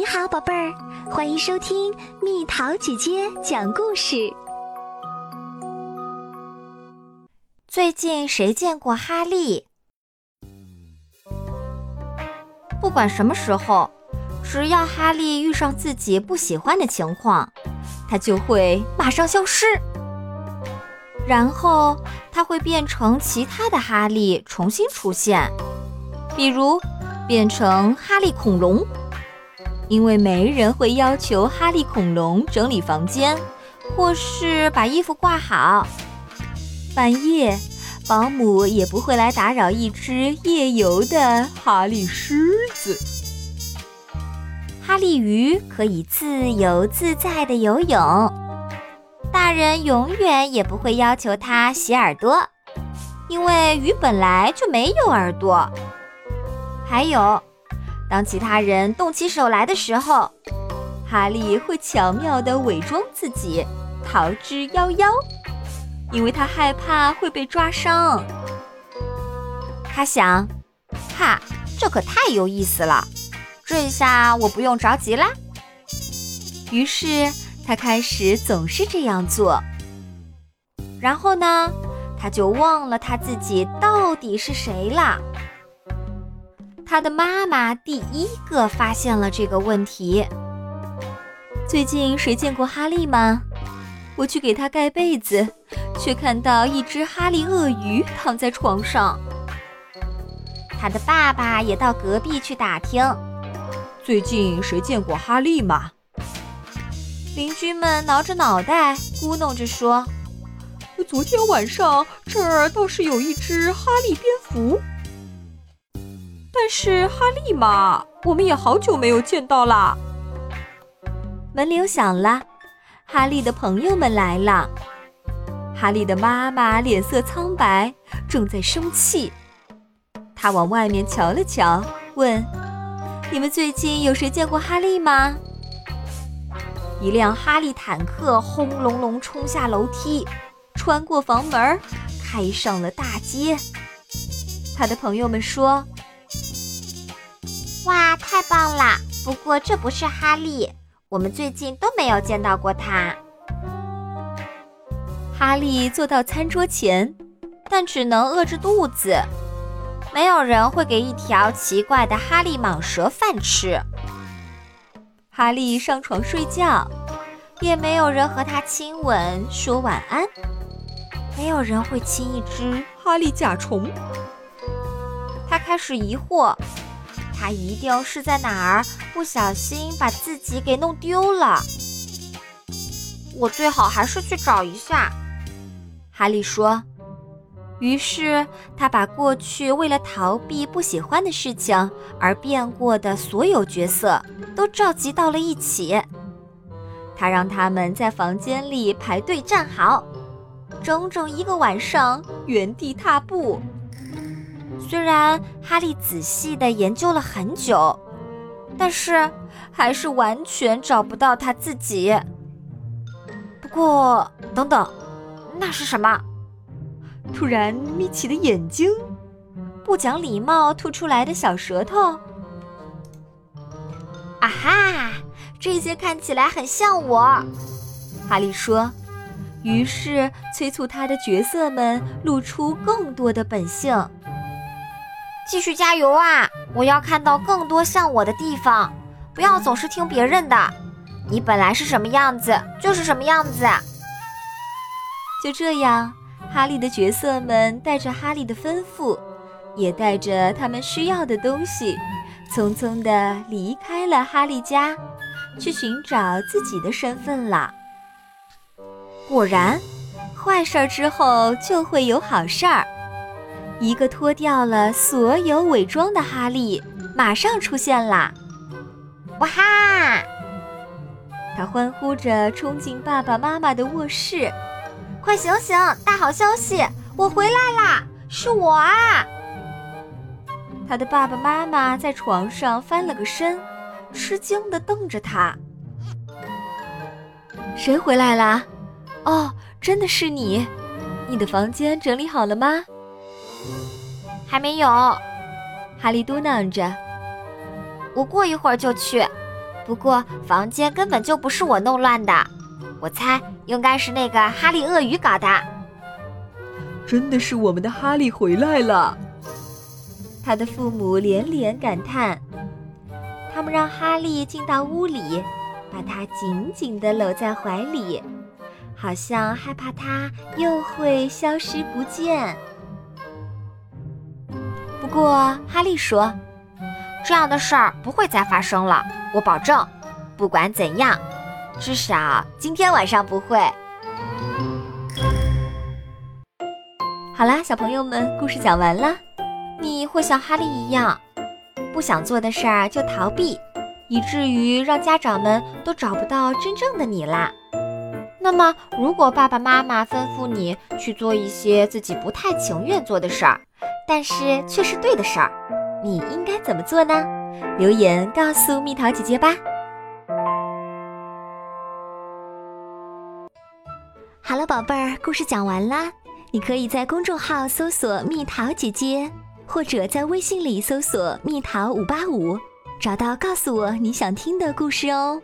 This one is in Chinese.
你好，宝贝儿，欢迎收听蜜桃姐姐讲故事。最近谁见过哈利？不管什么时候，只要哈利遇上自己不喜欢的情况，他就会马上消失，然后他会变成其他的哈利重新出现，比如变成哈利恐龙。因为没人会要求哈利恐龙整理房间，或是把衣服挂好。半夜，保姆也不会来打扰一只夜游的哈利狮子。哈利鱼可以自由自在的游泳，大人永远也不会要求它洗耳朵，因为鱼本来就没有耳朵。还有。当其他人动起手来的时候，哈利会巧妙地伪装自己，逃之夭夭，因为他害怕会被抓伤。他想，哈，这可太有意思了，这下我不用着急啦。于是他开始总是这样做。然后呢，他就忘了他自己到底是谁了。他的妈妈第一个发现了这个问题。最近谁见过哈利吗？我去给他盖被子，却看到一只哈利鳄鱼躺在床上。他的爸爸也到隔壁去打听，最近谁见过哈利吗？邻居们挠着脑袋，咕哝着说：“昨天晚上这儿倒是有一只哈利蝙蝠。”但是哈利嘛，我们也好久没有见到啦。门铃响了，哈利的朋友们来了。哈利的妈妈脸色苍白，正在生气。他往外面瞧了瞧，问：“你们最近有谁见过哈利吗？”一辆哈利坦克轰隆隆冲下楼梯，穿过房门，开上了大街。他的朋友们说。哇，太棒了！不过这不是哈利，我们最近都没有见到过他。哈利坐到餐桌前，但只能饿着肚子。没有人会给一条奇怪的哈利蟒蛇饭吃。哈利上床睡觉，也没有人和他亲吻说晚安。没有人会亲一只哈利甲虫。他开始疑惑。他一定是在哪儿不小心把自己给弄丢了。我最好还是去找一下。哈利说。于是他把过去为了逃避不喜欢的事情而变过的所有角色都召集到了一起。他让他们在房间里排队站好，整整一个晚上原地踏步。虽然哈利仔细地研究了很久，但是还是完全找不到他自己。不过，等等，那是什么？突然眯起的眼睛，不讲礼貌吐出来的小舌头。啊哈，这些看起来很像我，哈利说。于是催促他的角色们露出更多的本性。继续加油啊！我要看到更多像我的地方，不要总是听别人的。你本来是什么样子，就是什么样子。就这样，哈利的角色们带着哈利的吩咐，也带着他们需要的东西，匆匆地离开了哈利家，去寻找自己的身份了。果然，坏事儿之后就会有好事儿。一个脱掉了所有伪装的哈利马上出现啦！哇哈！他欢呼着冲进爸爸妈妈的卧室，快醒醒！大好消息，我回来啦！是我啊！他的爸爸妈妈在床上翻了个身，吃惊地瞪着他。谁回来啦？哦，真的是你！你的房间整理好了吗？还没有，哈利嘟囔着：“我过一会儿就去。不过房间根本就不是我弄乱的，我猜应该是那个哈利鳄鱼搞的。真的是我们的哈利回来了。他的父母连连感叹。他们让哈利进到屋里，把他紧紧地搂在怀里，好像害怕他又会消失不见。不过哈利说：“这样的事儿不会再发生了，我保证。不管怎样，至少今天晚上不会。”好啦，小朋友们，故事讲完了。你会像哈利一样，不想做的事儿就逃避，以至于让家长们都找不到真正的你啦。那么，如果爸爸妈妈吩咐你去做一些自己不太情愿做的事儿，但是却是对的事儿，你应该怎么做呢？留言告诉蜜桃姐姐吧。好了，宝贝儿，故事讲完啦。你可以在公众号搜索“蜜桃姐姐”。或者在微信里搜索“蜜桃五八五”，找到告诉我你想听的故事哦。